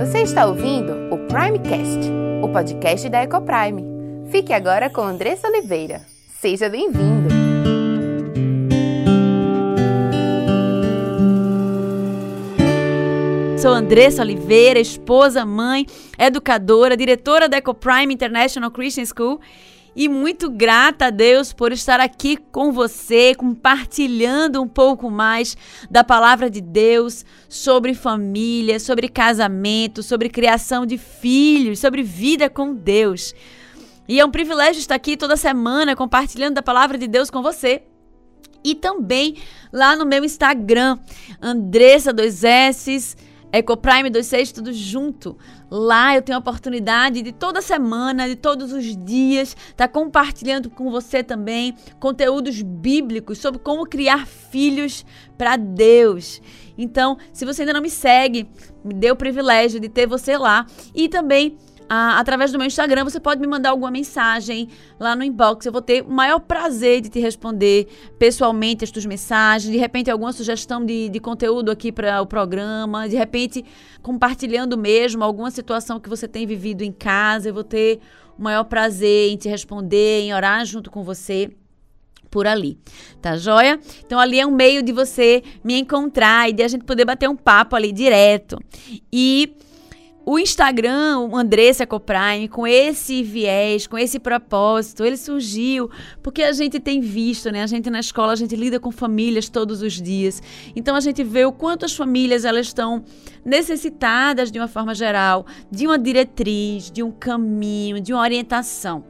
Você está ouvindo o Primecast, o podcast da Ecoprime. Fique agora com Andressa Oliveira. Seja bem-vindo! Sou Andressa Oliveira, esposa, mãe, educadora, diretora da Ecoprime International Christian School e muito grata a Deus por estar aqui com você, compartilhando um pouco mais da palavra de Deus sobre família, sobre casamento, sobre criação de filhos, sobre vida com Deus. E é um privilégio estar aqui toda semana compartilhando da palavra de Deus com você. E também lá no meu Instagram, Andressa 2S Ecoprime 26, tudo junto. Lá eu tenho a oportunidade de toda semana, de todos os dias, estar tá compartilhando com você também conteúdos bíblicos sobre como criar filhos para Deus. Então, se você ainda não me segue, me dê o privilégio de ter você lá e também ah, através do meu Instagram, você pode me mandar alguma mensagem lá no inbox. Eu vou ter o maior prazer de te responder pessoalmente as tuas mensagens. De repente, alguma sugestão de, de conteúdo aqui para o programa. De repente, compartilhando mesmo alguma situação que você tem vivido em casa. Eu vou ter o maior prazer em te responder, em orar junto com você por ali, tá joia? Então ali é um meio de você me encontrar e de a gente poder bater um papo ali direto. E o Instagram, o Andressa Coprime, com esse viés, com esse propósito, ele surgiu porque a gente tem visto, né? A gente na escola, a gente lida com famílias todos os dias. Então a gente vê o quanto as famílias elas estão necessitadas de uma forma geral, de uma diretriz, de um caminho, de uma orientação,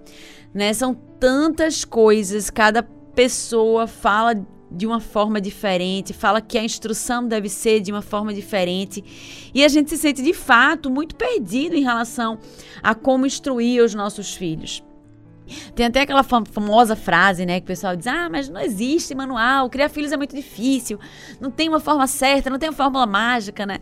né? São tantas coisas, cada pessoa fala de uma forma diferente, fala que a instrução deve ser de uma forma diferente. E a gente se sente de fato muito perdido em relação a como instruir os nossos filhos. Tem até aquela famosa frase, né, que o pessoal diz: "Ah, mas não existe manual, criar filhos é muito difícil, não tem uma forma certa, não tem uma fórmula mágica, né?"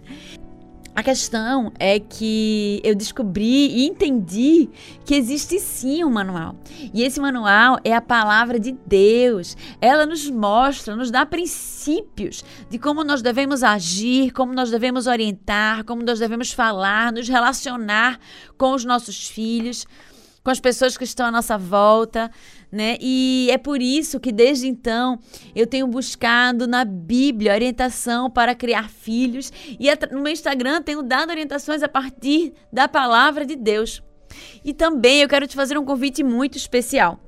A questão é que eu descobri e entendi que existe sim um manual. E esse manual é a palavra de Deus. Ela nos mostra, nos dá princípios de como nós devemos agir, como nós devemos orientar, como nós devemos falar, nos relacionar com os nossos filhos com as pessoas que estão à nossa volta, né? E é por isso que desde então eu tenho buscado na Bíblia orientação para criar filhos e no meu Instagram tenho dado orientações a partir da palavra de Deus. E também eu quero te fazer um convite muito especial.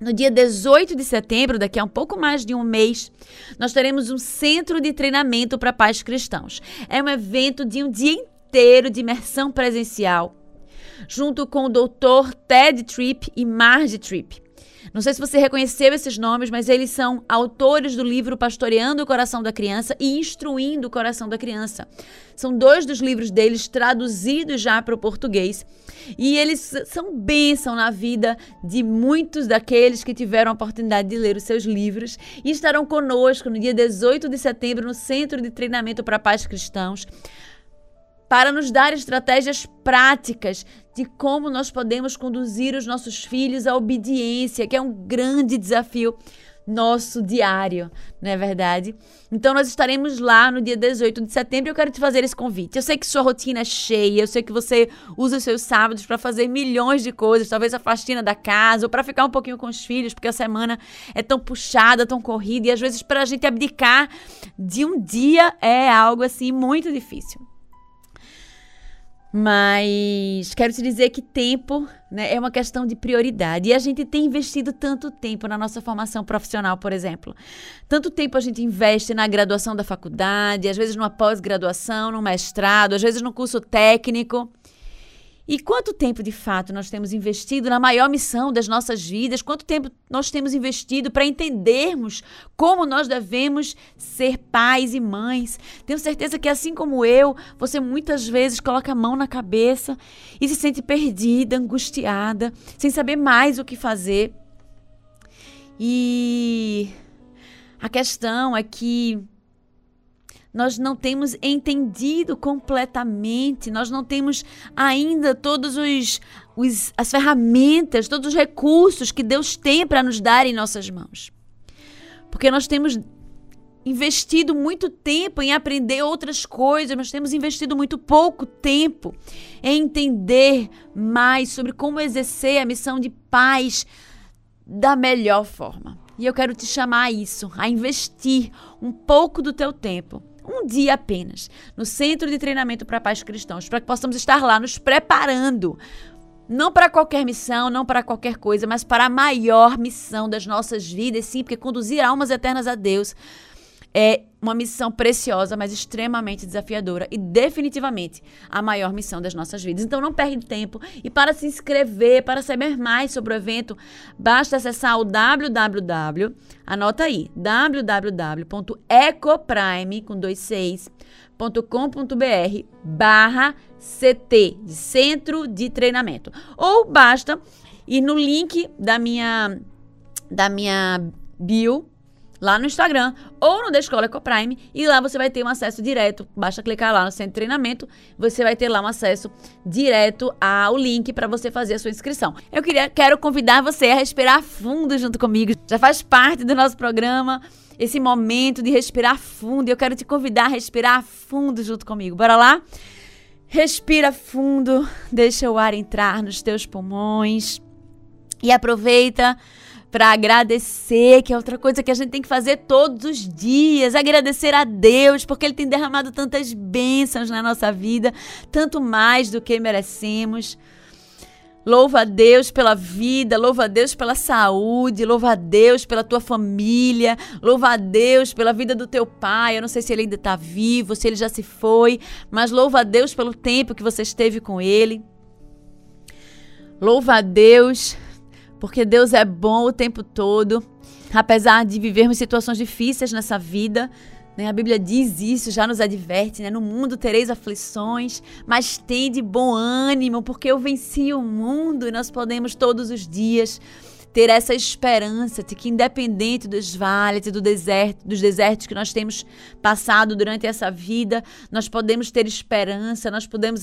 No dia 18 de setembro, daqui a um pouco mais de um mês, nós teremos um centro de treinamento para pais cristãos. É um evento de um dia inteiro de imersão presencial junto com o doutor Ted Tripp e Marge Tripp. Não sei se você reconheceu esses nomes, mas eles são autores do livro Pastoreando o Coração da Criança e Instruindo o Coração da Criança. São dois dos livros deles traduzidos já para o português. E eles são bênção na vida de muitos daqueles que tiveram a oportunidade de ler os seus livros e estarão conosco no dia 18 de setembro no Centro de Treinamento para Pais Cristãos para nos dar estratégias práticas de como nós podemos conduzir os nossos filhos à obediência, que é um grande desafio nosso diário, não é verdade? Então nós estaremos lá no dia 18 de setembro e eu quero te fazer esse convite. Eu sei que sua rotina é cheia, eu sei que você usa os seus sábados para fazer milhões de coisas, talvez a faxina da casa ou para ficar um pouquinho com os filhos, porque a semana é tão puxada, tão corrida e às vezes para a gente abdicar de um dia é algo assim muito difícil. Mas quero te dizer que tempo né, é uma questão de prioridade. E a gente tem investido tanto tempo na nossa formação profissional, por exemplo. Tanto tempo a gente investe na graduação da faculdade, às vezes numa pós-graduação, no mestrado, às vezes no curso técnico. E quanto tempo de fato nós temos investido na maior missão das nossas vidas? Quanto tempo nós temos investido para entendermos como nós devemos ser pais e mães? Tenho certeza que, assim como eu, você muitas vezes coloca a mão na cabeça e se sente perdida, angustiada, sem saber mais o que fazer. E a questão é que nós não temos entendido completamente, nós não temos ainda todos os, os as ferramentas, todos os recursos que Deus tem para nos dar em nossas mãos. Porque nós temos investido muito tempo em aprender outras coisas, nós temos investido muito pouco tempo em entender mais sobre como exercer a missão de paz da melhor forma. E eu quero te chamar a isso, a investir um pouco do teu tempo um dia apenas, no Centro de Treinamento para Pais Cristãos, para que possamos estar lá nos preparando. Não para qualquer missão, não para qualquer coisa, mas para a maior missão das nossas vidas, sim, porque conduzir almas eternas a Deus é uma missão preciosa, mas extremamente desafiadora e definitivamente a maior missão das nossas vidas. Então não perde tempo e para se inscrever, para saber mais sobre o evento, basta acessar o www, anota aí, www.ecoprime com dois seis, .com.br barra CT, Centro de Treinamento. Ou basta ir no link da minha da minha bio lá no Instagram ou no da Escola Ecoprime e lá você vai ter um acesso direto. Basta clicar lá no centro de treinamento, você vai ter lá um acesso direto ao link para você fazer a sua inscrição. Eu queria, quero convidar você a respirar fundo junto comigo. Já faz parte do nosso programa esse momento de respirar fundo. Eu quero te convidar a respirar fundo junto comigo. Bora lá? Respira fundo, deixa o ar entrar nos teus pulmões e aproveita para agradecer, que é outra coisa que a gente tem que fazer todos os dias, agradecer a Deus, porque ele tem derramado tantas bênçãos na nossa vida, tanto mais do que merecemos. Louva a Deus pela vida, louva a Deus pela saúde, louva a Deus pela tua família, louva a Deus pela vida do teu pai. Eu não sei se ele ainda está vivo, se ele já se foi, mas louva a Deus pelo tempo que você esteve com ele. Louva a Deus porque Deus é bom o tempo todo, apesar de vivermos situações difíceis nessa vida. Né? A Bíblia diz isso, já nos adverte, né? No mundo tereis aflições, mas tem de bom ânimo, porque eu venci o mundo e nós podemos todos os dias ter essa esperança de que independente dos vales e do deserto, dos desertos que nós temos passado durante essa vida, nós podemos ter esperança, nós podemos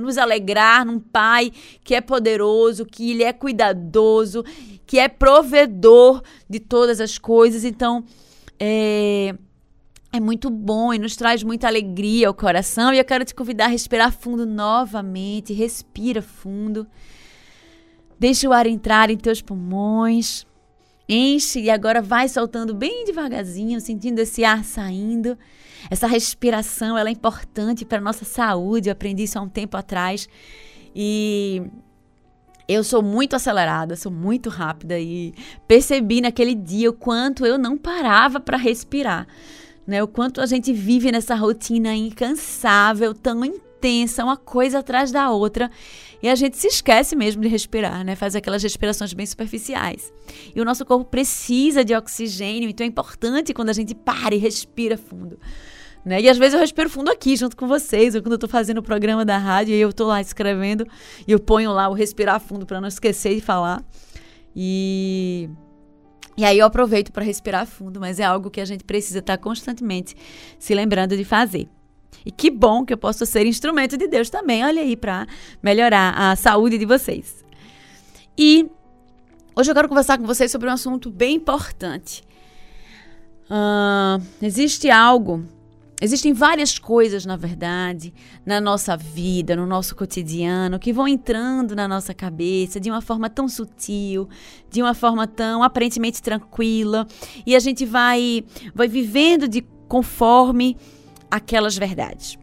nos alegrar num Pai que é poderoso, que Ele é cuidadoso, que é provedor de todas as coisas. Então, é, é muito bom e nos traz muita alegria ao coração. E eu quero te convidar a respirar fundo novamente. Respira fundo. Deixa o ar entrar em teus pulmões. Enche e agora vai soltando bem devagarzinho, sentindo esse ar saindo. Essa respiração, ela é importante para nossa saúde. Eu aprendi isso há um tempo atrás. E eu sou muito acelerada, sou muito rápida e percebi naquele dia o quanto eu não parava para respirar, né? O quanto a gente vive nessa rotina incansável, tão intensa, uma coisa atrás da outra. E a gente se esquece mesmo de respirar, né? Faz aquelas respirações bem superficiais. E o nosso corpo precisa de oxigênio, então é importante quando a gente para e respira fundo. Né? E às vezes eu respiro fundo aqui junto com vocês, ou quando eu tô fazendo o programa da rádio e eu tô lá escrevendo e eu ponho lá o respirar fundo para não esquecer de falar. E e aí eu aproveito para respirar fundo, mas é algo que a gente precisa estar tá constantemente se lembrando de fazer. E que bom que eu posso ser instrumento de Deus também, olha aí, para melhorar a saúde de vocês. E hoje eu quero conversar com vocês sobre um assunto bem importante. Uh, existe algo, existem várias coisas, na verdade, na nossa vida, no nosso cotidiano, que vão entrando na nossa cabeça de uma forma tão sutil, de uma forma tão aparentemente tranquila, e a gente vai, vai vivendo de conforme aquelas verdades.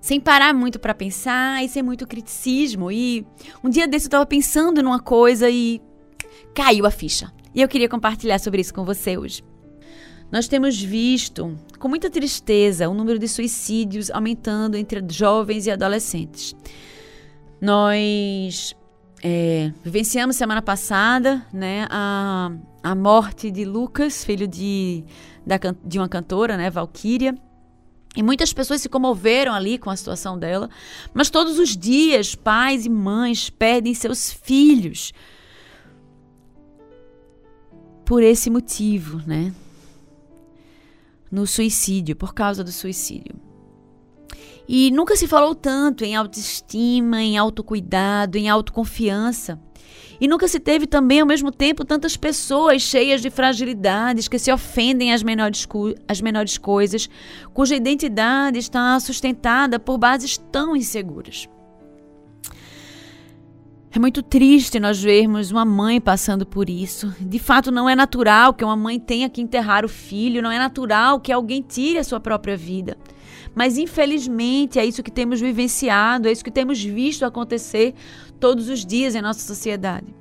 Sem parar muito para pensar e sem muito criticismo. E um dia desse eu estava pensando numa coisa e caiu a ficha. E eu queria compartilhar sobre isso com você hoje. Nós temos visto com muita tristeza o número de suicídios aumentando entre jovens e adolescentes. Nós é, vivenciamos semana passada né, a, a morte de Lucas, filho de, da, de uma cantora, né, Valkyria. E muitas pessoas se comoveram ali com a situação dela, mas todos os dias pais e mães perdem seus filhos por esse motivo, né? No suicídio, por causa do suicídio. E nunca se falou tanto em autoestima, em autocuidado, em autoconfiança. E nunca se teve também, ao mesmo tempo, tantas pessoas cheias de fragilidades que se ofendem às menores, às menores coisas, cuja identidade está sustentada por bases tão inseguras. É muito triste nós vermos uma mãe passando por isso. De fato, não é natural que uma mãe tenha que enterrar o filho, não é natural que alguém tire a sua própria vida. Mas infelizmente é isso que temos vivenciado, é isso que temos visto acontecer todos os dias em nossa sociedade.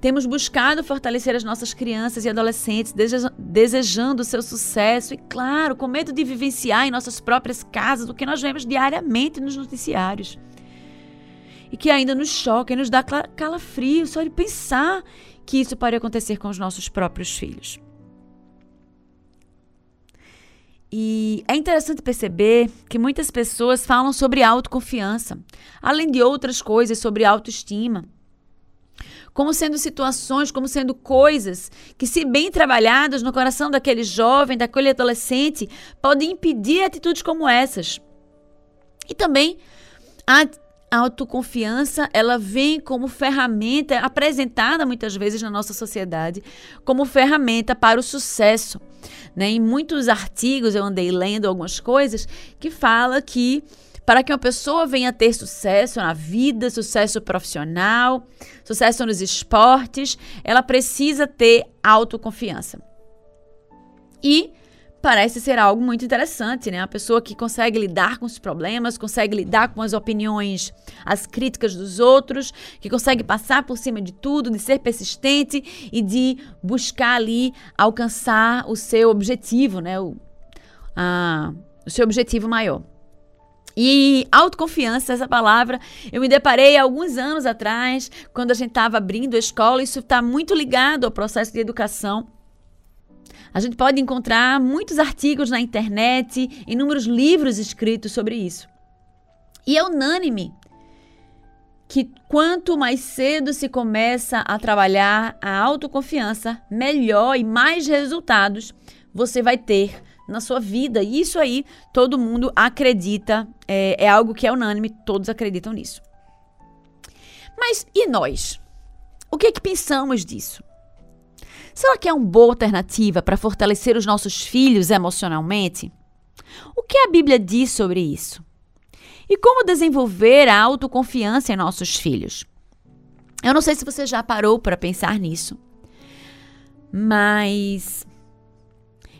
Temos buscado fortalecer as nossas crianças e adolescentes, desejando o seu sucesso e, claro, com medo de vivenciar em nossas próprias casas o que nós vemos diariamente nos noticiários e que ainda nos choca e nos dá calafrio só de pensar que isso pode acontecer com os nossos próprios filhos. E é interessante perceber que muitas pessoas falam sobre autoconfiança, além de outras coisas sobre autoestima. Como sendo situações, como sendo coisas que, se bem trabalhadas no coração daquele jovem, daquele adolescente, podem impedir atitudes como essas. E também a autoconfiança, ela vem como ferramenta apresentada muitas vezes na nossa sociedade como ferramenta para o sucesso. Né? Em muitos artigos eu andei lendo algumas coisas que fala que para que uma pessoa venha ter sucesso na vida, sucesso profissional, sucesso nos esportes, ela precisa ter autoconfiança. E parece ser algo muito interessante, né? A pessoa que consegue lidar com os problemas, consegue lidar com as opiniões, as críticas dos outros, que consegue passar por cima de tudo, de ser persistente e de buscar ali alcançar o seu objetivo, né? O, a, o seu objetivo maior. E autoconfiança, essa palavra, eu me deparei alguns anos atrás, quando a gente estava abrindo a escola. Isso está muito ligado ao processo de educação a gente pode encontrar muitos artigos na internet, inúmeros livros escritos sobre isso. E é unânime que quanto mais cedo se começa a trabalhar a autoconfiança, melhor e mais resultados você vai ter na sua vida. E isso aí todo mundo acredita, é, é algo que é unânime, todos acreditam nisso. Mas e nós? O que é que pensamos disso? Será que é uma boa alternativa para fortalecer os nossos filhos emocionalmente? O que a Bíblia diz sobre isso? E como desenvolver a autoconfiança em nossos filhos? Eu não sei se você já parou para pensar nisso, mas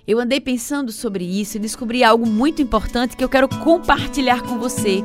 eu andei pensando sobre isso e descobri algo muito importante que eu quero compartilhar com você.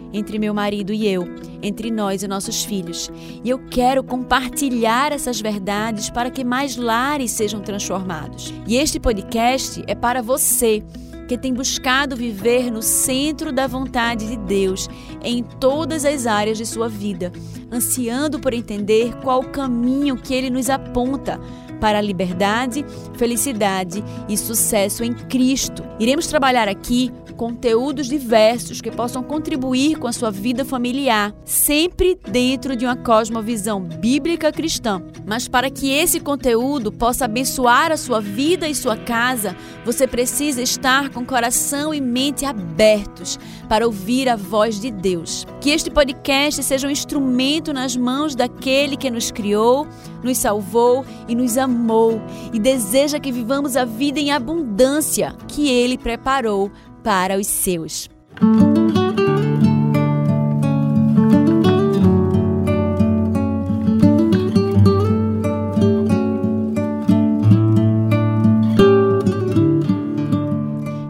entre meu marido e eu, entre nós e nossos filhos. E eu quero compartilhar essas verdades para que mais lares sejam transformados. E este podcast é para você que tem buscado viver no centro da vontade de Deus em todas as áreas de sua vida, ansiando por entender qual o caminho que ele nos aponta para a liberdade, felicidade e sucesso em Cristo. Iremos trabalhar aqui conteúdos diversos que possam contribuir com a sua vida familiar, sempre dentro de uma cosmovisão bíblica cristã. Mas para que esse conteúdo possa abençoar a sua vida e sua casa, você precisa estar com coração e mente abertos para ouvir a voz de Deus. Que este podcast seja um instrumento nas mãos daquele que nos criou, nos salvou e nos amou e deseja que vivamos a vida em abundância que ele preparou para os seus.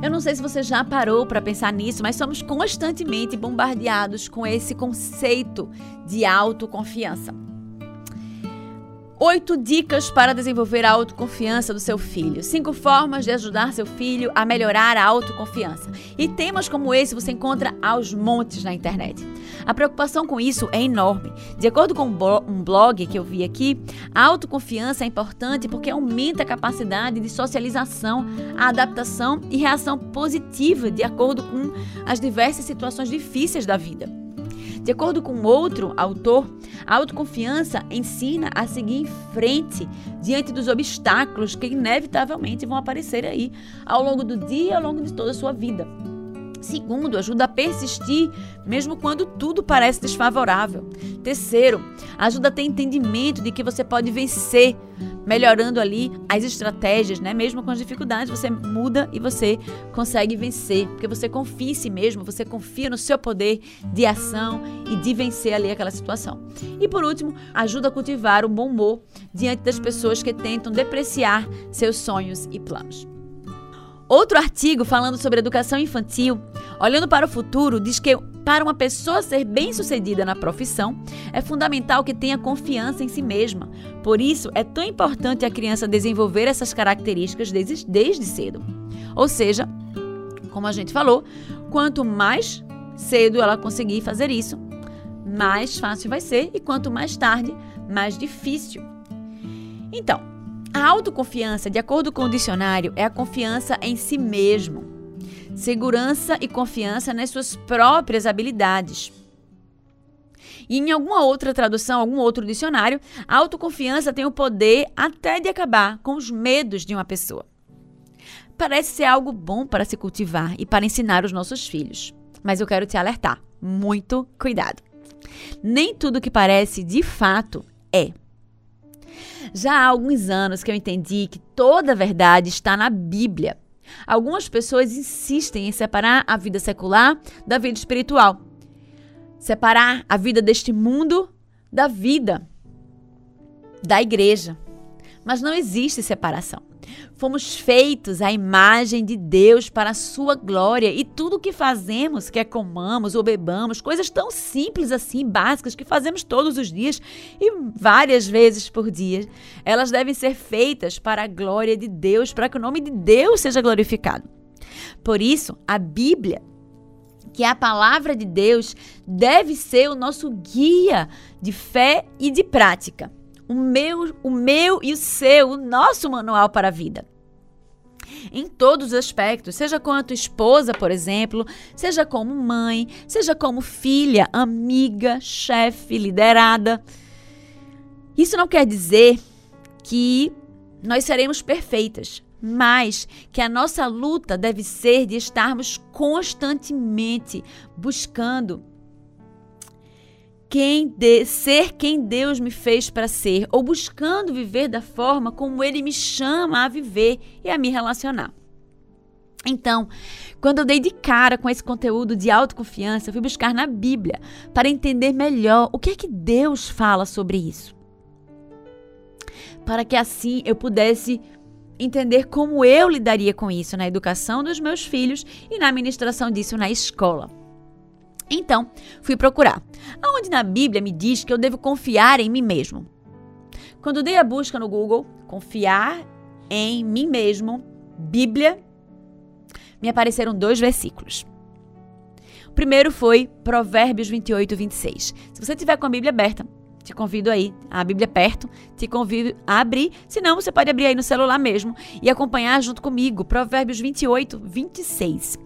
Eu não sei se você já parou para pensar nisso, mas somos constantemente bombardeados com esse conceito de autoconfiança. Oito dicas para desenvolver a autoconfiança do seu filho. Cinco formas de ajudar seu filho a melhorar a autoconfiança. E temas como esse você encontra aos montes na internet. A preocupação com isso é enorme. De acordo com um blog que eu vi aqui, a autoconfiança é importante porque aumenta a capacidade de socialização, a adaptação e reação positiva de acordo com as diversas situações difíceis da vida. De acordo com outro autor, a autoconfiança ensina a seguir em frente diante dos obstáculos que inevitavelmente vão aparecer aí ao longo do dia, ao longo de toda a sua vida. Segundo, ajuda a persistir mesmo quando tudo parece desfavorável. Terceiro, ajuda a ter entendimento de que você pode vencer, melhorando ali as estratégias, né? Mesmo com as dificuldades, você muda e você consegue vencer, porque você confia em si mesmo, você confia no seu poder de ação e de vencer ali aquela situação. E por último, ajuda a cultivar o bom humor diante das pessoas que tentam depreciar seus sonhos e planos. Outro artigo falando sobre educação infantil, olhando para o futuro, diz que para uma pessoa ser bem-sucedida na profissão, é fundamental que tenha confiança em si mesma. Por isso, é tão importante a criança desenvolver essas características desde, desde cedo. Ou seja, como a gente falou, quanto mais cedo ela conseguir fazer isso, mais fácil vai ser, e quanto mais tarde, mais difícil. Então, a autoconfiança, de acordo com o dicionário, é a confiança em si mesmo, segurança e confiança nas suas próprias habilidades. E em alguma outra tradução, algum outro dicionário, a autoconfiança tem o poder até de acabar com os medos de uma pessoa. Parece ser algo bom para se cultivar e para ensinar os nossos filhos. Mas eu quero te alertar: muito cuidado. Nem tudo que parece de fato é. Já há alguns anos que eu entendi que toda a verdade está na Bíblia. Algumas pessoas insistem em separar a vida secular da vida espiritual. Separar a vida deste mundo da vida da igreja. Mas não existe separação. Fomos feitos à imagem de Deus para a sua glória e tudo que fazemos, quer comamos ou bebamos, coisas tão simples assim, básicas que fazemos todos os dias e várias vezes por dia, elas devem ser feitas para a glória de Deus, para que o nome de Deus seja glorificado. Por isso, a Bíblia que a palavra de Deus deve ser o nosso guia de fé e de prática o meu, o meu e o seu, o nosso manual para a vida. Em todos os aspectos, seja quanto esposa, por exemplo, seja como mãe, seja como filha, amiga, chefe, liderada. Isso não quer dizer que nós seremos perfeitas, mas que a nossa luta deve ser de estarmos constantemente buscando quem de, ser quem Deus me fez para ser, ou buscando viver da forma como Ele me chama a viver e a me relacionar. Então, quando eu dei de cara com esse conteúdo de autoconfiança, eu fui buscar na Bíblia para entender melhor o que é que Deus fala sobre isso. Para que assim eu pudesse entender como eu lidaria com isso na educação dos meus filhos e na administração disso na escola. Então, fui procurar. Aonde na Bíblia me diz que eu devo confiar em mim mesmo? Quando dei a busca no Google, confiar em mim mesmo, Bíblia, me apareceram dois versículos. O primeiro foi Provérbios 28, 26. Se você tiver com a Bíblia aberta, te convido aí, a Bíblia perto, te convido a abrir. Se não, você pode abrir aí no celular mesmo e acompanhar junto comigo. Provérbios 28, 26.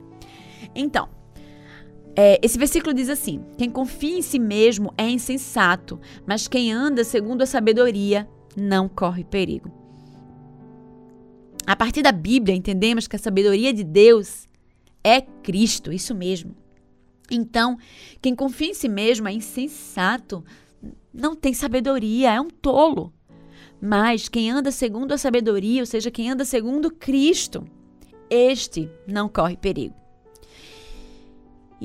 Então, é, esse versículo diz assim: Quem confia em si mesmo é insensato, mas quem anda segundo a sabedoria não corre perigo. A partir da Bíblia, entendemos que a sabedoria de Deus é Cristo, isso mesmo. Então, quem confia em si mesmo é insensato, não tem sabedoria, é um tolo. Mas quem anda segundo a sabedoria, ou seja, quem anda segundo Cristo, este não corre perigo.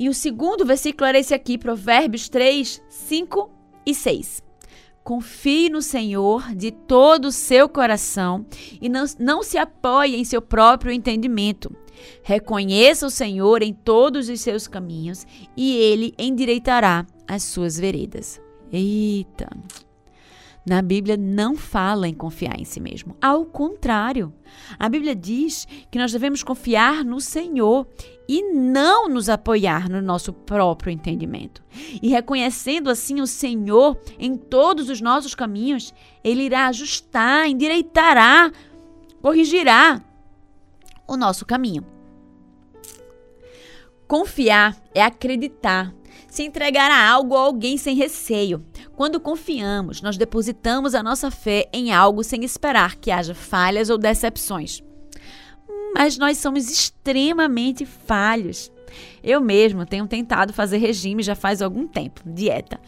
E o segundo versículo era esse aqui, Provérbios 3, 5 e 6. Confie no Senhor de todo o seu coração e não, não se apoie em seu próprio entendimento. Reconheça o Senhor em todos os seus caminhos e ele endireitará as suas veredas. Eita! Na Bíblia não fala em confiar em si mesmo. Ao contrário, a Bíblia diz que nós devemos confiar no Senhor e não nos apoiar no nosso próprio entendimento. E reconhecendo assim o Senhor em todos os nossos caminhos, Ele irá ajustar, endireitará, corrigirá o nosso caminho. Confiar é acreditar, se entregar a algo ou alguém sem receio. Quando confiamos, nós depositamos a nossa fé em algo sem esperar que haja falhas ou decepções. Mas nós somos extremamente falhos. Eu mesmo tenho tentado fazer regime já faz algum tempo, dieta.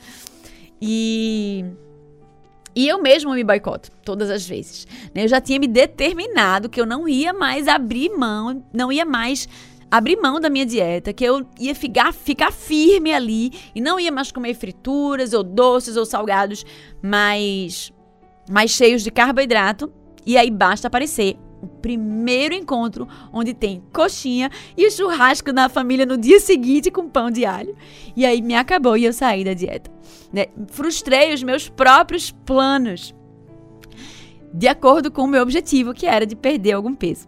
E e eu mesmo me boicoto todas as vezes. Eu já tinha me determinado que eu não ia mais abrir mão, não ia mais abrir mão da minha dieta, que eu ia ficar, ficar firme ali e não ia mais comer frituras ou doces ou salgados mais, mais cheios de carboidrato. E aí basta aparecer o primeiro encontro onde tem coxinha e churrasco na família no dia seguinte com pão de alho. E aí me acabou e eu saí da dieta. Né? Frustrei os meus próprios planos de acordo com o meu objetivo, que era de perder algum peso.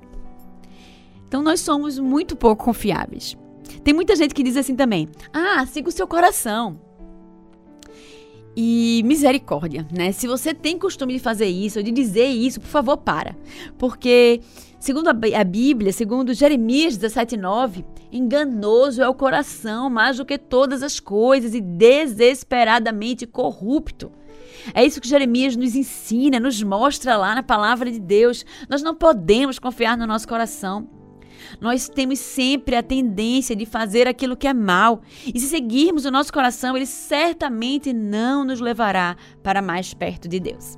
Então nós somos muito pouco confiáveis. Tem muita gente que diz assim também: "Ah, siga o seu coração". E misericórdia, né? Se você tem costume de fazer isso, ou de dizer isso, por favor, para. Porque, segundo a Bíblia, segundo Jeremias 17,9, enganoso é o coração mais do que todas as coisas e desesperadamente corrupto. É isso que Jeremias nos ensina, nos mostra lá na palavra de Deus. Nós não podemos confiar no nosso coração. Nós temos sempre a tendência de fazer aquilo que é mal. E se seguirmos o nosso coração, ele certamente não nos levará para mais perto de Deus.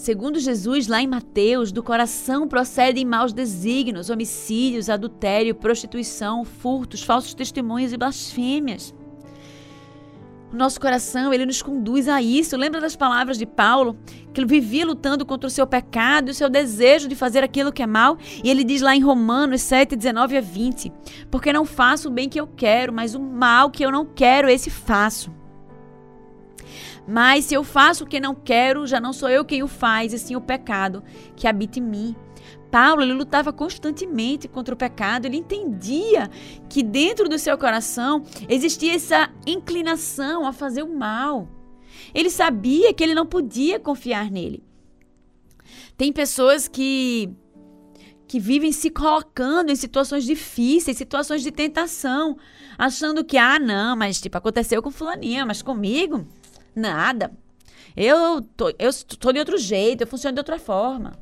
Segundo Jesus, lá em Mateus, do coração procedem maus desígnios, homicídios, adultério, prostituição, furtos, falsos testemunhos e blasfêmias. O nosso coração, ele nos conduz a isso. Lembra das palavras de Paulo, que ele vivia lutando contra o seu pecado e o seu desejo de fazer aquilo que é mal? E ele diz lá em Romanos 7, 19 a 20: Porque não faço o bem que eu quero, mas o mal que eu não quero, esse faço. Mas se eu faço o que não quero, já não sou eu quem o faz, e sim o pecado que habita em mim. Paulo ele lutava constantemente contra o pecado, ele entendia que dentro do seu coração existia essa inclinação a fazer o mal. Ele sabia que ele não podia confiar nele. Tem pessoas que que vivem se colocando em situações difíceis, situações de tentação, achando que ah, não, mas tipo aconteceu com fulaninha, mas comigo nada. Eu tô, eu tô de outro jeito, eu funciono de outra forma.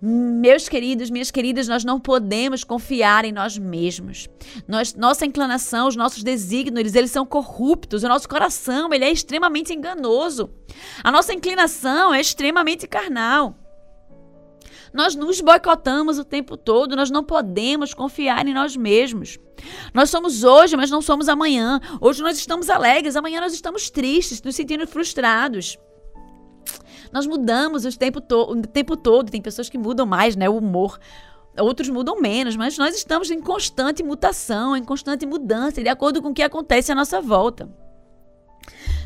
Meus queridos, minhas queridas, nós não podemos confiar em nós mesmos. Nós, nossa inclinação, os nossos desígnios, eles são corruptos. O nosso coração, ele é extremamente enganoso. A nossa inclinação é extremamente carnal. Nós nos boicotamos o tempo todo, nós não podemos confiar em nós mesmos. Nós somos hoje, mas não somos amanhã. Hoje nós estamos alegres, amanhã nós estamos tristes, nos sentindo frustrados. Nós mudamos o tempo, to o tempo todo. Tem pessoas que mudam mais, né? O humor. Outros mudam menos, mas nós estamos em constante mutação, em constante mudança, de acordo com o que acontece à nossa volta.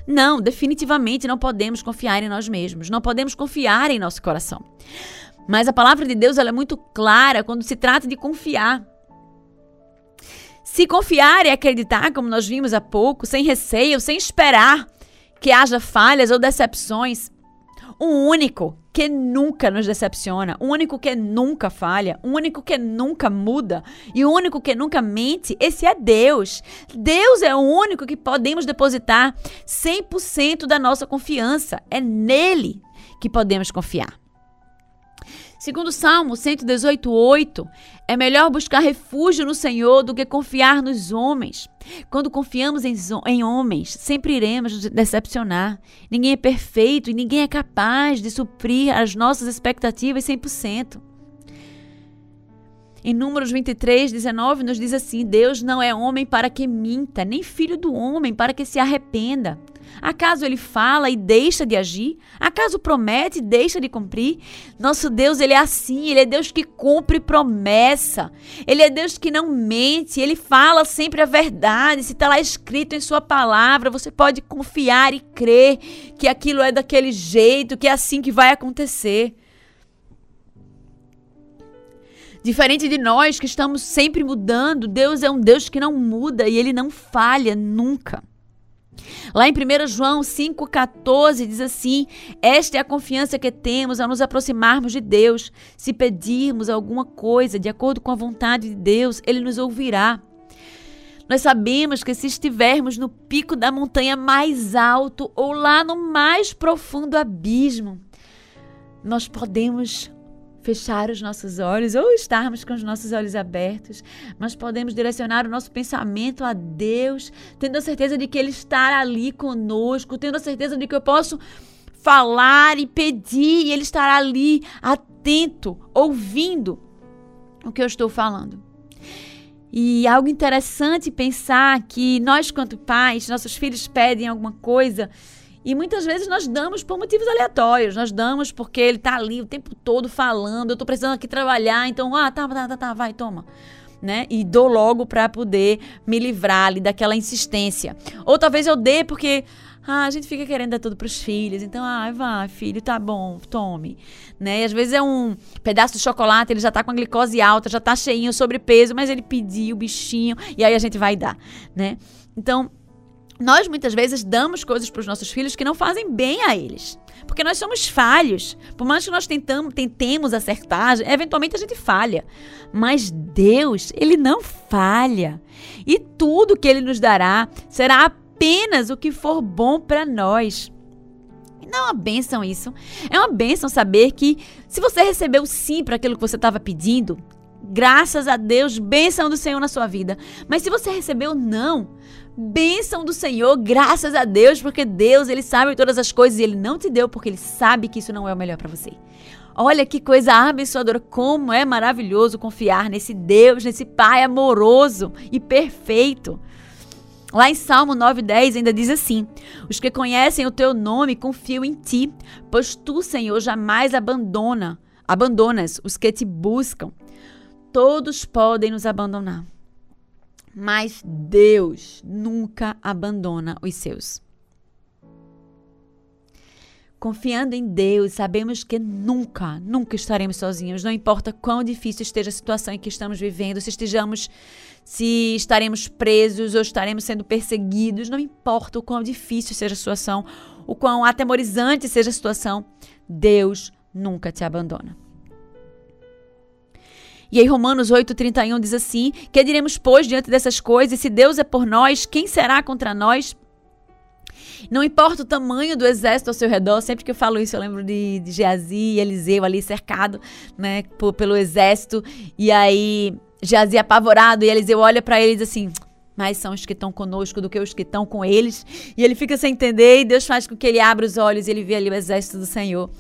Não, definitivamente não podemos confiar em nós mesmos, não podemos confiar em nosso coração. Mas a palavra de Deus é muito clara quando se trata de confiar. Se confiar e acreditar, como nós vimos há pouco, sem receio, sem esperar que haja falhas ou decepções, um único que nunca nos decepciona, um único que nunca falha, um único que nunca muda e o um único que nunca mente, esse é Deus. Deus é o único que podemos depositar 100% da nossa confiança. É nele que podemos confiar. Segundo Salmo 118:8, é melhor buscar refúgio no Senhor do que confiar nos homens. Quando confiamos em, em homens, sempre iremos nos decepcionar. Ninguém é perfeito e ninguém é capaz de suprir as nossas expectativas 100%. Em Números 23, 19, nos diz assim: Deus não é homem para que minta, nem filho do homem para que se arrependa. Acaso ele fala e deixa de agir? Acaso promete e deixa de cumprir? Nosso Deus, ele é assim, ele é Deus que cumpre promessa. Ele é Deus que não mente, ele fala sempre a verdade. Se está lá escrito em sua palavra, você pode confiar e crer que aquilo é daquele jeito, que é assim que vai acontecer. Diferente de nós que estamos sempre mudando, Deus é um Deus que não muda e ele não falha nunca. Lá em 1 João 5,14 diz assim: Esta é a confiança que temos ao nos aproximarmos de Deus. Se pedirmos alguma coisa de acordo com a vontade de Deus, Ele nos ouvirá. Nós sabemos que se estivermos no pico da montanha mais alto ou lá no mais profundo abismo, nós podemos fechar os nossos olhos ou estarmos com os nossos olhos abertos, mas podemos direcionar o nosso pensamento a Deus, tendo a certeza de que Ele está ali conosco, tendo a certeza de que eu posso falar e pedir e Ele estará ali atento, ouvindo o que eu estou falando. E algo interessante pensar que nós, quanto pais, nossos filhos pedem alguma coisa e muitas vezes nós damos por motivos aleatórios. Nós damos porque ele está ali o tempo todo falando. Eu estou precisando aqui trabalhar, então, ah, tá, tá, tá, tá, vai, toma. Né? E dou logo para poder me livrar ali daquela insistência. Ou talvez eu dê porque ah, a gente fica querendo dar tudo para os filhos. Então, ah, vai, filho, tá bom, tome. Né? E às vezes é um pedaço de chocolate, ele já tá com a glicose alta, já tá cheinho, sobrepeso, mas ele pediu o bichinho e aí a gente vai dar, né? Então, nós muitas vezes damos coisas para os nossos filhos que não fazem bem a eles. Porque nós somos falhos. Por mais que nós tentamos, tentemos acertar, eventualmente a gente falha. Mas Deus, Ele não falha. E tudo que Ele nos dará será apenas o que for bom para nós. Não é uma bênção isso. É uma bênção saber que se você recebeu sim para aquilo que você estava pedindo, graças a Deus, bênção do Senhor na sua vida. Mas se você recebeu não, bênção do Senhor, graças a Deus, porque Deus, ele sabe todas as coisas e ele não te deu porque ele sabe que isso não é o melhor para você. Olha que coisa abençoadora, como é maravilhoso confiar nesse Deus, nesse Pai amoroso e perfeito. Lá em Salmo 9:10 ainda diz assim: Os que conhecem o teu nome confiam em ti, pois tu, Senhor, jamais abandona, abandonas os que te buscam. Todos podem nos abandonar, mas Deus nunca abandona os seus. Confiando em Deus, sabemos que nunca, nunca estaremos sozinhos. Não importa quão difícil esteja a situação em que estamos vivendo, se estejamos, se estaremos presos ou estaremos sendo perseguidos, não importa o quão difícil seja a situação, o quão atemorizante seja a situação, Deus nunca te abandona. E aí Romanos 8:31 diz assim: "Que diremos pois diante dessas coisas? Se Deus é por nós, quem será contra nós?" Não importa o tamanho do exército ao seu redor, sempre que eu falo isso, eu lembro de, de Geazi e Eliseu ali cercado, né, por, pelo exército. E aí, Geazi apavorado, e Eliseu olha para ele e diz assim: mais são os que estão conosco do que os que estão com eles. E ele fica sem entender, e Deus faz com que ele abra os olhos e ele vê ali o exército do Senhor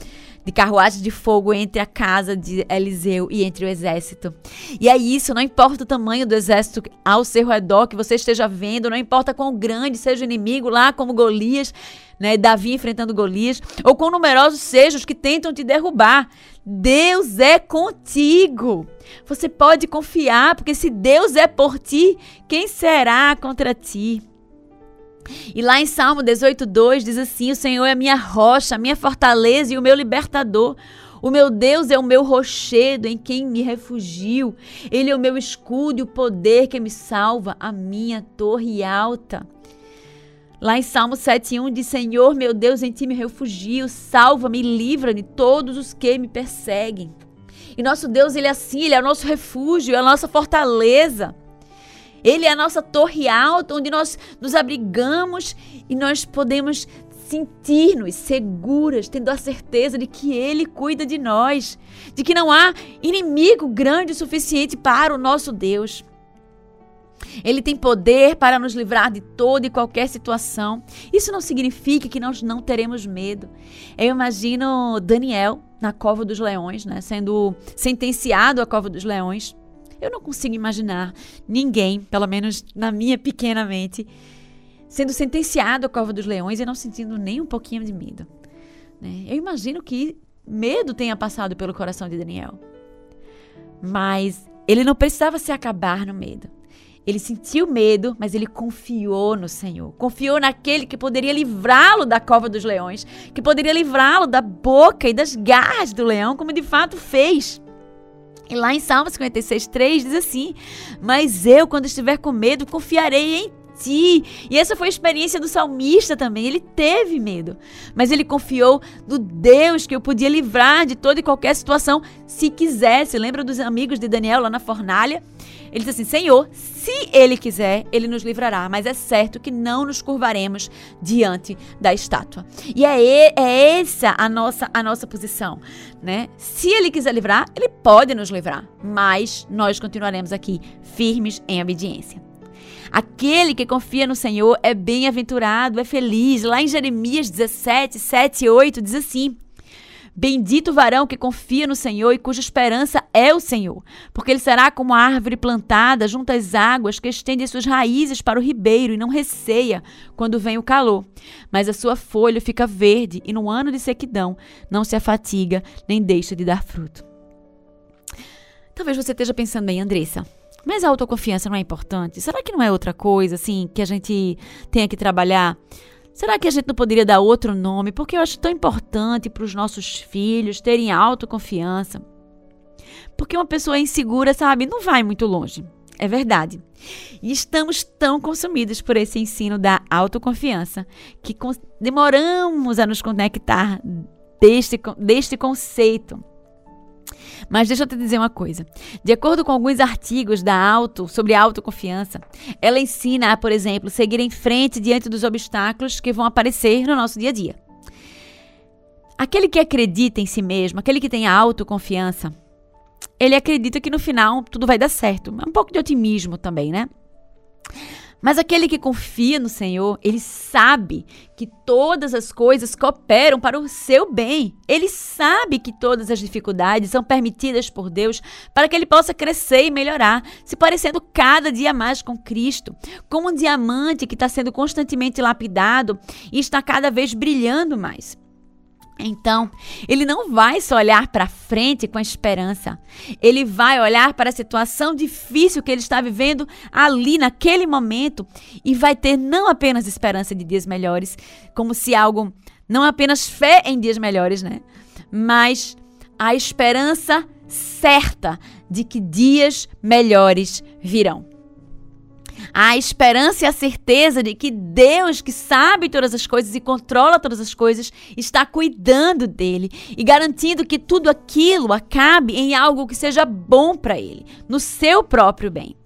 de carruagens de fogo entre a casa de Eliseu e entre o exército. E é isso, não importa o tamanho do exército ao seu redor que você esteja vendo, não importa quão grande seja o inimigo lá, como Golias, né, Davi enfrentando Golias, ou quão numerosos sejam os que tentam te derrubar. Deus é contigo. Você pode confiar, porque se Deus é por ti, quem será contra ti? E lá em Salmo 18:2 diz assim: O Senhor é a minha rocha, a minha fortaleza e o meu libertador. O meu Deus é o meu rochedo em quem me refugio. Ele é o meu escudo e o poder que me salva, a minha torre alta. Lá em Salmo 7:1 diz: Senhor, meu Deus, em ti me refugio, salva-me, livra de todos os que me perseguem. E nosso Deus, ele é assim, ele é o nosso refúgio, é a nossa fortaleza. Ele é a nossa torre alta, onde nós nos abrigamos e nós podemos sentir-nos seguras, tendo a certeza de que Ele cuida de nós, de que não há inimigo grande o suficiente para o nosso Deus. Ele tem poder para nos livrar de toda e qualquer situação. Isso não significa que nós não teremos medo. Eu imagino Daniel na cova dos leões, né, sendo sentenciado à cova dos leões. Eu não consigo imaginar ninguém, pelo menos na minha pequena mente, sendo sentenciado à cova dos leões e não sentindo nem um pouquinho de medo. Né? Eu imagino que medo tenha passado pelo coração de Daniel. Mas ele não precisava se acabar no medo. Ele sentiu medo, mas ele confiou no Senhor. Confiou naquele que poderia livrá-lo da cova dos leões, que poderia livrá-lo da boca e das garras do leão, como de fato fez. E lá em Salmo 56, 3 diz assim: Mas eu, quando estiver com medo, confiarei em ti. E essa foi a experiência do salmista também. Ele teve medo, mas ele confiou no Deus que o podia livrar de toda e qualquer situação se quisesse. Lembra dos amigos de Daniel lá na fornalha? Ele diz assim: Senhor, se ele quiser, ele nos livrará, mas é certo que não nos curvaremos diante da estátua. E é, é essa a nossa, a nossa posição, né? Se ele quiser livrar, ele pode nos livrar, mas nós continuaremos aqui firmes em obediência. Aquele que confia no Senhor é bem-aventurado, é feliz. Lá em Jeremias 17, 7 e 8 diz assim: Bendito o varão que confia no Senhor e cuja esperança é o Senhor, porque ele será como a árvore plantada junto às águas que estende suas raízes para o ribeiro e não receia quando vem o calor. Mas a sua folha fica verde e no ano de sequidão não se afatiga nem deixa de dar fruto. Talvez você esteja pensando bem, Andressa. Mas a autoconfiança não é importante? Será que não é outra coisa, assim, que a gente tenha que trabalhar? Será que a gente não poderia dar outro nome? Porque eu acho tão importante para os nossos filhos terem autoconfiança. Porque uma pessoa insegura, sabe, não vai muito longe. É verdade. E estamos tão consumidos por esse ensino da autoconfiança que demoramos a nos conectar deste, deste conceito. Mas deixa eu te dizer uma coisa. De acordo com alguns artigos da Auto sobre autoconfiança, ela ensina a, por exemplo, seguir em frente diante dos obstáculos que vão aparecer no nosso dia a dia. Aquele que acredita em si mesmo, aquele que tem autoconfiança, ele acredita que no final tudo vai dar certo. Um pouco de otimismo também, né? Mas aquele que confia no Senhor, ele sabe que todas as coisas cooperam para o seu bem. Ele sabe que todas as dificuldades são permitidas por Deus para que ele possa crescer e melhorar, se parecendo cada dia mais com Cristo, como um diamante que está sendo constantemente lapidado e está cada vez brilhando mais. Então, ele não vai só olhar para frente com esperança. Ele vai olhar para a situação difícil que ele está vivendo ali naquele momento e vai ter não apenas esperança de dias melhores, como se algo, não apenas fé em dias melhores, né? Mas a esperança certa de que dias melhores virão a esperança e a certeza de que Deus, que sabe todas as coisas e controla todas as coisas, está cuidando dele e garantindo que tudo aquilo acabe em algo que seja bom para ele, no seu próprio bem.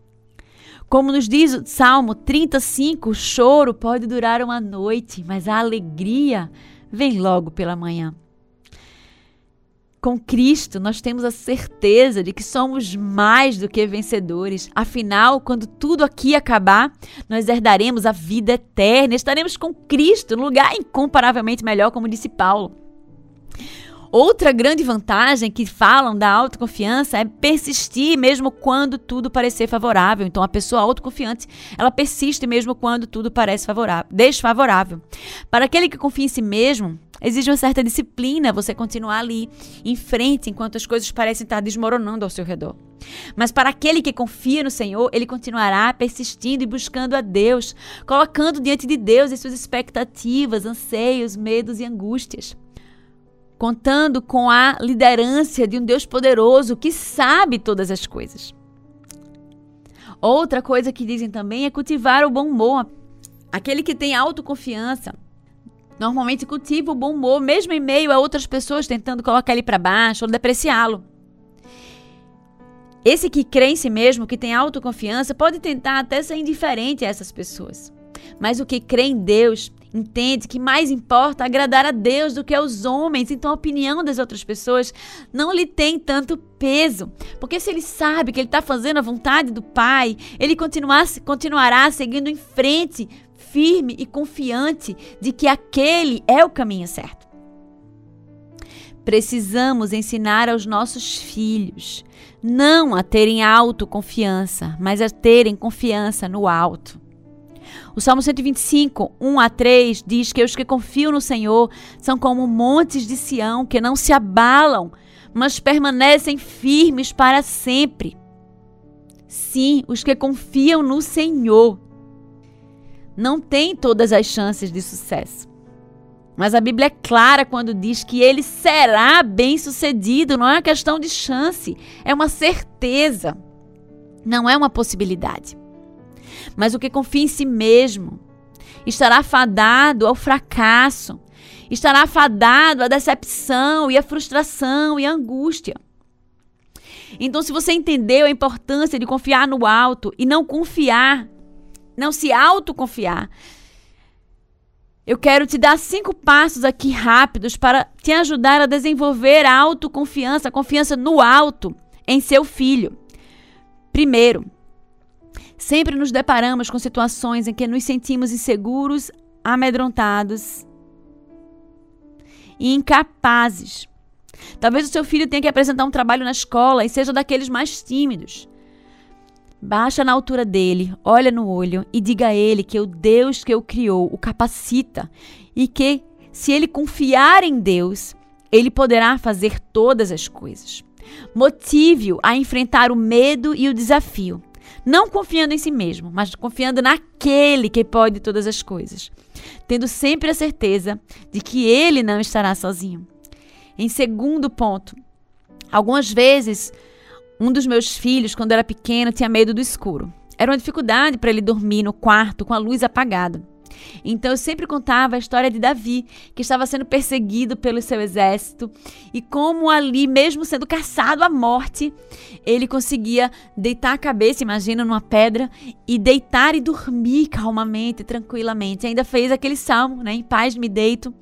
Como nos diz o Salmo 35, o choro pode durar uma noite, mas a alegria vem logo pela manhã. Com Cristo, nós temos a certeza de que somos mais do que vencedores. Afinal, quando tudo aqui acabar, nós herdaremos a vida eterna. Estaremos com Cristo, num lugar incomparavelmente melhor, como disse Paulo. Outra grande vantagem que falam da autoconfiança é persistir mesmo quando tudo parecer favorável. Então, a pessoa autoconfiante, ela persiste mesmo quando tudo parece favorável, desfavorável. Para aquele que confia em si mesmo, Exige uma certa disciplina você continuar ali, em frente, enquanto as coisas parecem estar desmoronando ao seu redor. Mas para aquele que confia no Senhor, ele continuará persistindo e buscando a Deus, colocando diante de Deus as suas expectativas, anseios, medos e angústias. Contando com a liderança de um Deus poderoso que sabe todas as coisas. Outra coisa que dizem também é cultivar o bom humor. Aquele que tem autoconfiança Normalmente cultiva o bom humor, mesmo em meio a outras pessoas tentando colocar ele para baixo ou depreciá-lo. Esse que crê em si mesmo, que tem autoconfiança, pode tentar até ser indiferente a essas pessoas. Mas o que crê em Deus entende que mais importa agradar a Deus do que aos homens. Então a opinião das outras pessoas não lhe tem tanto peso. Porque se ele sabe que ele está fazendo a vontade do Pai, ele continuará seguindo em frente, firme e confiante de que aquele é o caminho certo. Precisamos ensinar aos nossos filhos não a terem autoconfiança, mas a terem confiança no alto. O Salmo 125, 1 a 3 diz que os que confiam no Senhor são como montes de Sião que não se abalam, mas permanecem firmes para sempre. Sim, os que confiam no Senhor não têm todas as chances de sucesso. Mas a Bíblia é clara quando diz que ele será bem-sucedido, não é uma questão de chance, é uma certeza. Não é uma possibilidade. Mas o que confia em si mesmo estará fadado ao fracasso, estará fadado à decepção e à frustração e à angústia. Então, se você entendeu a importância de confiar no alto e não confiar, não se autoconfiar, eu quero te dar cinco passos aqui rápidos para te ajudar a desenvolver a autoconfiança, a confiança no alto em seu filho. Primeiro, sempre nos deparamos com situações em que nos sentimos inseguros, amedrontados e incapazes. Talvez o seu filho tenha que apresentar um trabalho na escola e seja daqueles mais tímidos. Baixa na altura dele, olha no olho e diga a ele que o Deus que o criou o capacita e que, se ele confiar em Deus, ele poderá fazer todas as coisas. Motive-o a enfrentar o medo e o desafio, não confiando em si mesmo, mas confiando naquele que pode todas as coisas, tendo sempre a certeza de que ele não estará sozinho. Em segundo ponto, algumas vezes um dos meus filhos, quando era pequeno, tinha medo do escuro. Era uma dificuldade para ele dormir no quarto com a luz apagada. Então eu sempre contava a história de Davi, que estava sendo perseguido pelo seu exército, e como ali, mesmo sendo caçado à morte, ele conseguia deitar a cabeça, imagina, numa pedra, e deitar e dormir calmamente, tranquilamente. E ainda fez aquele salmo, né? Em paz me deito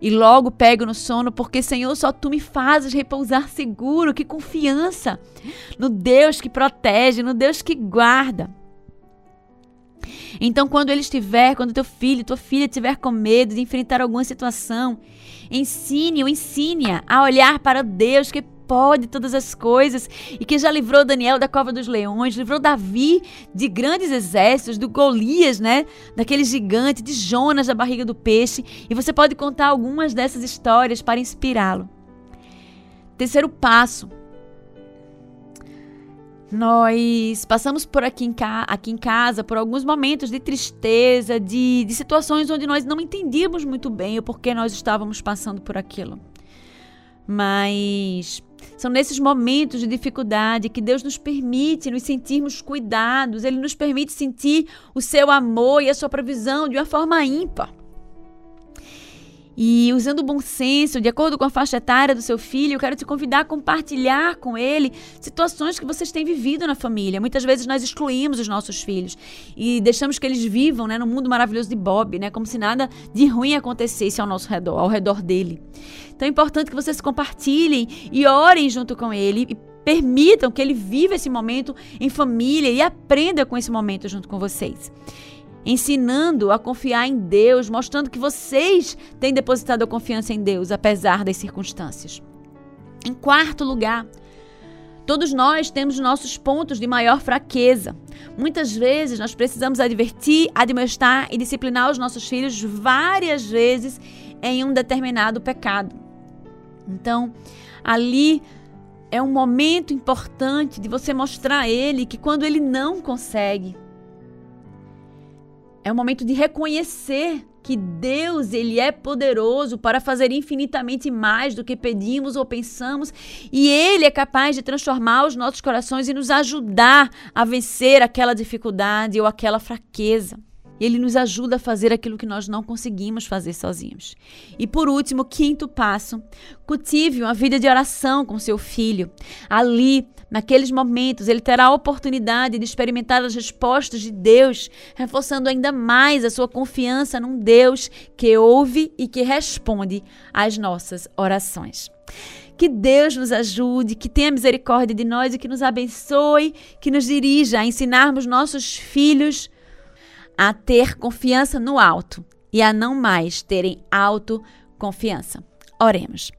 e logo pego no sono, porque, Senhor, só tu me fazes repousar seguro. Que confiança no Deus que protege, no Deus que guarda. Então, quando ele estiver, quando teu filho, tua filha estiver com medo de enfrentar alguma situação, ensine-o, ensine-a a olhar para Deus que pode todas as coisas e que já livrou Daniel da cova dos leões, livrou Davi de grandes exércitos, do Golias, né? Daquele gigante, de Jonas da barriga do peixe. E você pode contar algumas dessas histórias para inspirá-lo. Terceiro passo. Nós passamos por aqui em, aqui em casa por alguns momentos de tristeza, de, de situações onde nós não entendíamos muito bem o porquê nós estávamos passando por aquilo. Mas são nesses momentos de dificuldade que Deus nos permite nos sentirmos cuidados, Ele nos permite sentir o seu amor e a sua provisão de uma forma ímpar. E usando o bom senso, de acordo com a faixa etária do seu filho, eu quero te convidar a compartilhar com ele situações que vocês têm vivido na família. Muitas vezes nós excluímos os nossos filhos e deixamos que eles vivam né, no mundo maravilhoso de Bob, né, como se nada de ruim acontecesse ao nosso redor, ao redor dele. Então é importante que vocês compartilhem e orem junto com ele e permitam que ele viva esse momento em família e aprenda com esse momento junto com vocês ensinando a confiar em Deus, mostrando que vocês têm depositado a confiança em Deus, apesar das circunstâncias. Em quarto lugar, Todos nós temos nossos pontos de maior fraqueza. Muitas vezes nós precisamos advertir, admoestar e disciplinar os nossos filhos várias vezes em um determinado pecado. Então, ali é um momento importante de você mostrar a ele que quando ele não consegue, é um momento de reconhecer que Deus, ele é poderoso para fazer infinitamente mais do que pedimos ou pensamos, e ele é capaz de transformar os nossos corações e nos ajudar a vencer aquela dificuldade ou aquela fraqueza. E ele nos ajuda a fazer aquilo que nós não conseguimos fazer sozinhos. E por último, quinto passo, cultive uma vida de oração com seu filho. Ali, Naqueles momentos, ele terá a oportunidade de experimentar as respostas de Deus, reforçando ainda mais a sua confiança num Deus que ouve e que responde às nossas orações. Que Deus nos ajude, que tenha misericórdia de nós e que nos abençoe, que nos dirija a ensinarmos nossos filhos a ter confiança no alto e a não mais terem autoconfiança. Oremos.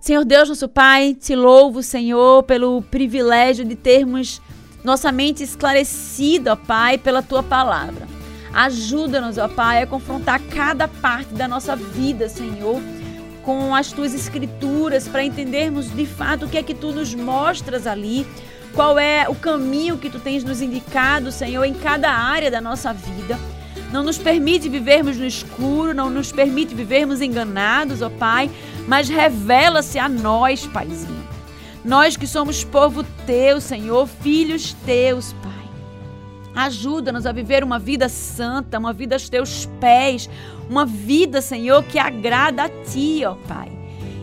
Senhor Deus, nosso Pai, te louvo, Senhor, pelo privilégio de termos nossa mente esclarecida, ó Pai, pela tua palavra. Ajuda-nos, ó Pai, a confrontar cada parte da nossa vida, Senhor, com as tuas escrituras, para entendermos de fato o que é que tu nos mostras ali, qual é o caminho que tu tens nos indicado, Senhor, em cada área da nossa vida. Não nos permite vivermos no escuro, não nos permite vivermos enganados, ó Pai, mas revela-se a nós, Paizinho. Nós que somos povo teu, Senhor, filhos teus, Pai. Ajuda-nos a viver uma vida santa, uma vida aos teus pés, uma vida, Senhor, que agrada a ti, ó Pai.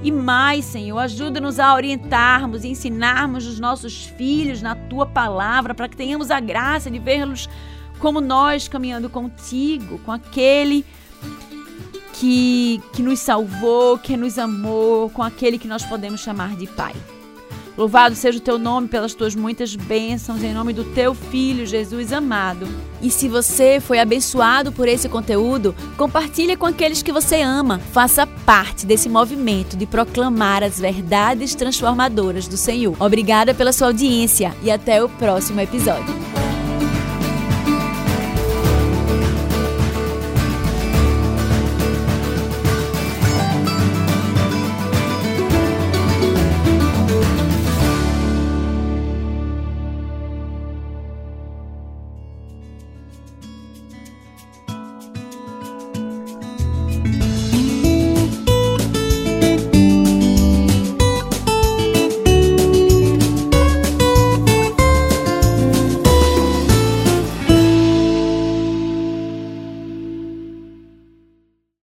E mais, Senhor, ajuda-nos a orientarmos e ensinarmos os nossos filhos na tua palavra, para que tenhamos a graça de vê-los como nós caminhando contigo, com aquele que, que nos salvou, que nos amou, com aquele que nós podemos chamar de Pai. Louvado seja o teu nome pelas tuas muitas bênçãos, em nome do teu filho Jesus amado. E se você foi abençoado por esse conteúdo, compartilhe com aqueles que você ama. Faça parte desse movimento de proclamar as verdades transformadoras do Senhor. Obrigada pela sua audiência e até o próximo episódio.